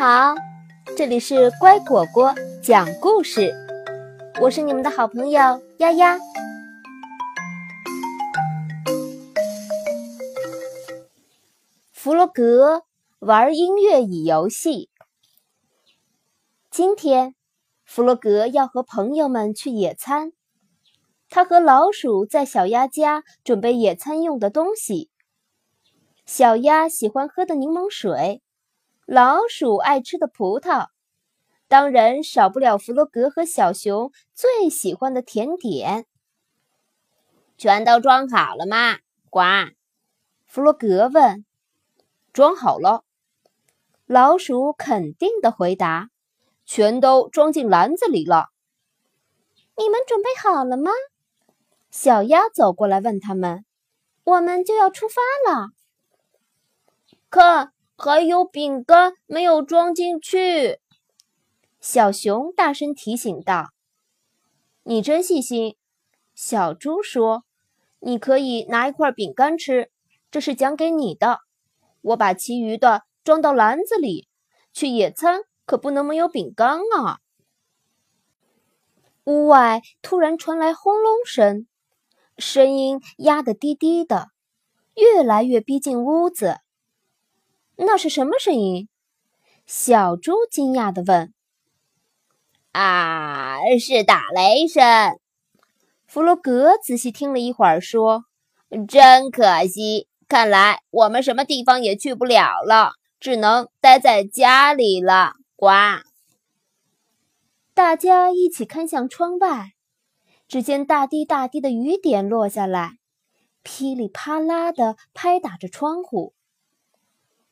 好，这里是乖果果讲故事，我是你们的好朋友丫丫。弗洛格玩音乐椅游戏。今天，弗洛格要和朋友们去野餐。他和老鼠在小鸭家准备野餐用的东西。小鸭喜欢喝的柠檬水。老鼠爱吃的葡萄，当然少不了弗洛格和小熊最喜欢的甜点。全都装好了吗？呱，弗洛格问。装好了，老鼠肯定的回答。全都装进篮子里了。你们准备好了吗？小鸭走过来问他们。我们就要出发了。看。还有饼干没有装进去，小熊大声提醒道：“你真细心。”小猪说：“你可以拿一块饼干吃，这是奖给你的。我把其余的装到篮子里。去野餐可不能没有饼干啊！”屋外突然传来轰隆声，声音压得低低的，越来越逼近屋子。那是什么声音？小猪惊讶地问。“啊，是打雷声。”弗洛格仔细听了一会儿，说：“真可惜，看来我们什么地方也去不了了，只能待在家里了。”呱！大家一起看向窗外，只见大滴大滴的雨点落下来，噼里啪啦地拍打着窗户。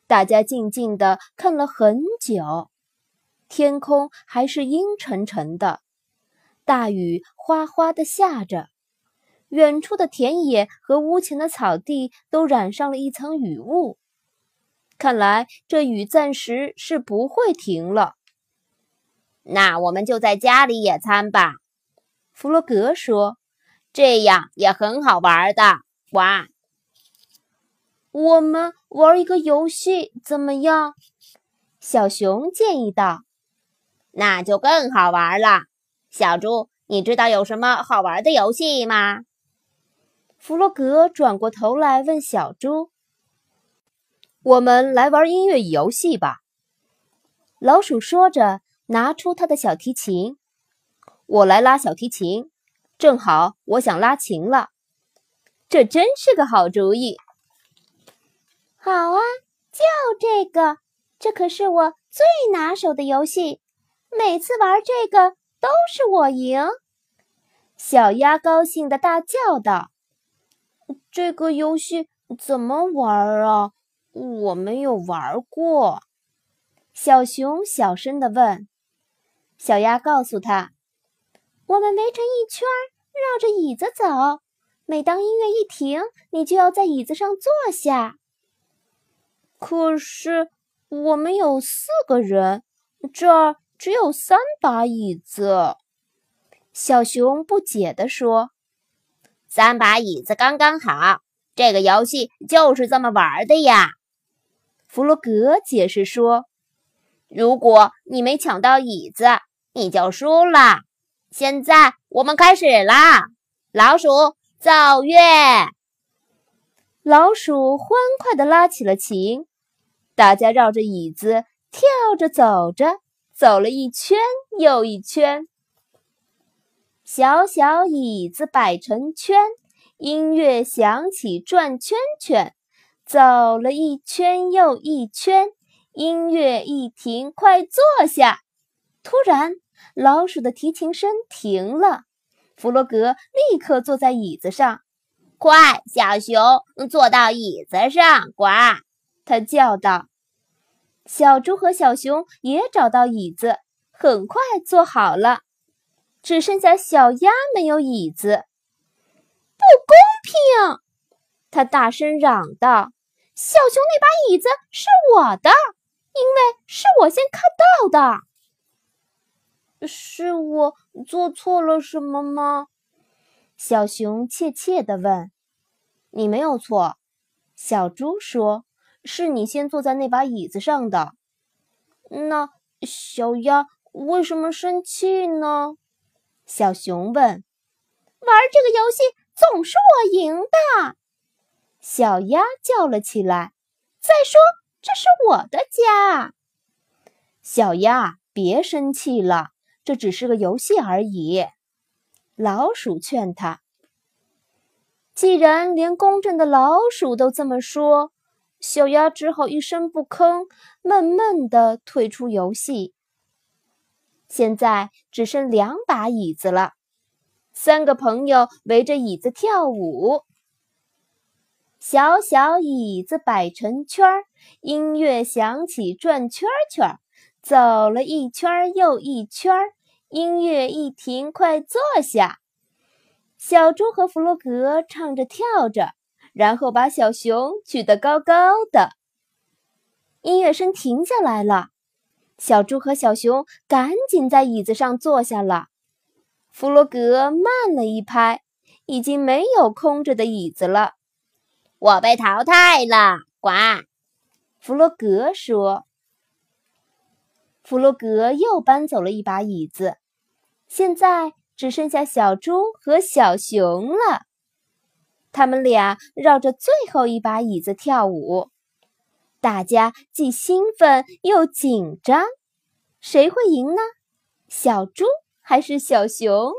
大家静静地看了很久，天空还是阴沉沉的，大雨哗哗地下着，远处的田野和屋前的草地都染上了一层雨雾。看来这雨暂时是不会停了。那我们就在家里野餐吧，弗洛格说，这样也很好玩的。哇！我们玩一个游戏怎么样？小熊建议道。那就更好玩了。小猪，你知道有什么好玩的游戏吗？弗洛格转过头来问小猪：“我们来玩音乐游戏吧。”老鼠说着，拿出他的小提琴。我来拉小提琴，正好我想拉琴了。这真是个好主意。好啊，就这个，这可是我最拿手的游戏，每次玩这个都是我赢。小鸭高兴的大叫道：“这个游戏怎么玩啊？我没有玩过。”小熊小声的问。小鸭告诉他：“我们围成一圈，绕着椅子走，每当音乐一停，你就要在椅子上坐下。”可是我们有四个人，这儿只有三把椅子。小熊不解地说：“三把椅子刚刚好，这个游戏就是这么玩的呀。”弗洛格解释说：“如果你没抢到椅子，你就输了。现在我们开始啦，老鼠奏乐。”老鼠欢快地拉起了琴。大家绕着椅子跳着走着，走了一圈又一圈。小小椅子摆成圈，音乐响起转圈圈。走了一圈又一圈，音乐一停，快坐下。突然，老鼠的提琴声停了。弗洛格立刻坐在椅子上。快，小熊，坐到椅子上，呱！他叫道。小猪和小熊也找到椅子，很快坐好了。只剩下小鸭没有椅子，不公平！他大声嚷道：“小熊那把椅子是我的，因为是我先看到的。是我做错了什么吗？”小熊怯怯地问。“你没有错。”小猪说。是你先坐在那把椅子上的，那小鸭为什么生气呢？小熊问。玩这个游戏总是我赢的，小鸭叫了起来。再说，这是我的家。小鸭，别生气了，这只是个游戏而已。老鼠劝他。既然连公正的老鼠都这么说，小鸭只好一声不吭，闷闷地退出游戏。现在只剩两把椅子了，三个朋友围着椅子跳舞。小小椅子摆成圈儿，音乐响起转圈圈，走了一圈又一圈，音乐一停，快坐下。小猪和弗洛格唱着跳着，然后把小熊举得高高的。音乐声停下来了，小猪和小熊赶紧在椅子上坐下了。弗洛格慢了一拍，已经没有空着的椅子了。我被淘汰了，呱！弗洛格说。弗洛格又搬走了一把椅子，现在。只剩下小猪和小熊了，他们俩绕着最后一把椅子跳舞，大家既兴奋又紧张，谁会赢呢？小猪还是小熊？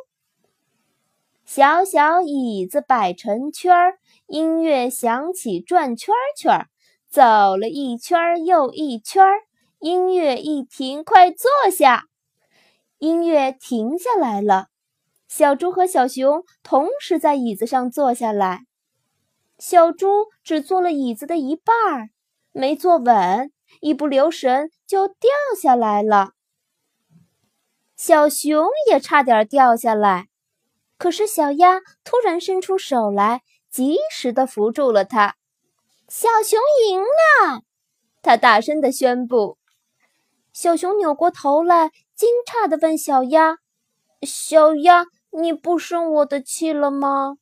小小椅子摆成圈儿，音乐响起，转圈圈，走了一圈又一圈，音乐一停，快坐下。音乐停下来了。小猪和小熊同时在椅子上坐下来，小猪只坐了椅子的一半儿，没坐稳，一不留神就掉下来了。小熊也差点掉下来，可是小鸭突然伸出手来，及时的扶住了它。小熊赢了，它大声的宣布。小熊扭过头来，惊诧的问小鸭：“小鸭。”你不生我的气了吗？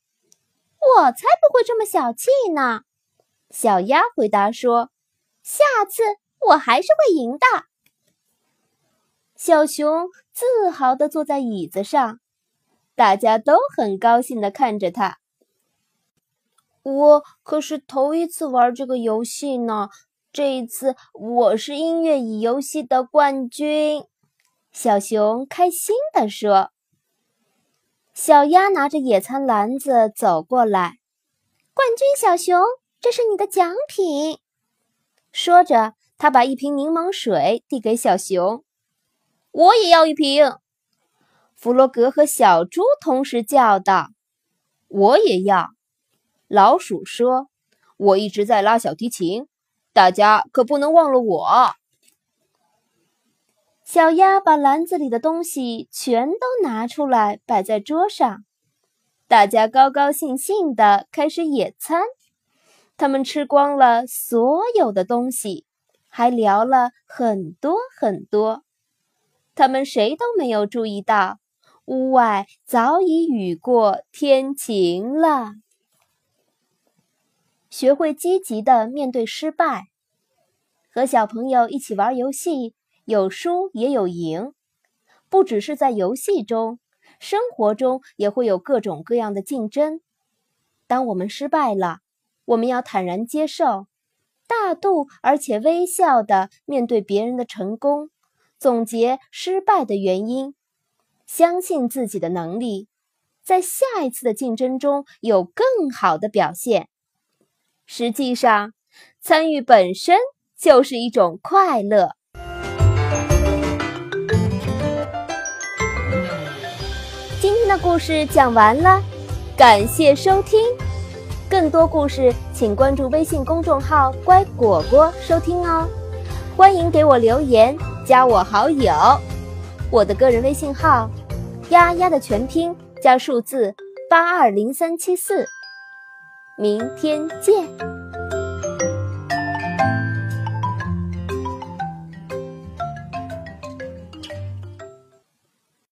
我才不会这么小气呢！小鸭回答说：“下次我还是会赢的。”小熊自豪地坐在椅子上，大家都很高兴地看着他。我可是头一次玩这个游戏呢，这一次我是音乐椅游戏的冠军。小熊开心地说。小鸭拿着野餐篮子走过来，冠军小熊，这是你的奖品。说着，他把一瓶柠檬水递给小熊。我也要一瓶。弗洛格和小猪同时叫道：“我也要。”老鼠说：“我一直在拉小提琴，大家可不能忘了我。”小鸭把篮子里的东西全都拿出来，摆在桌上。大家高高兴兴地开始野餐。他们吃光了所有的东西，还聊了很多很多。他们谁都没有注意到，屋外早已雨过天晴了。学会积极的面对失败，和小朋友一起玩游戏。有输也有赢，不只是在游戏中，生活中也会有各种各样的竞争。当我们失败了，我们要坦然接受，大度而且微笑的面对别人的成功，总结失败的原因，相信自己的能力，在下一次的竞争中有更好的表现。实际上，参与本身就是一种快乐。故事讲完了，感谢收听。更多故事，请关注微信公众号“乖果果”收听哦。欢迎给我留言，加我好友。我的个人微信号“丫丫”的全拼加数字八二零三七四。明天见。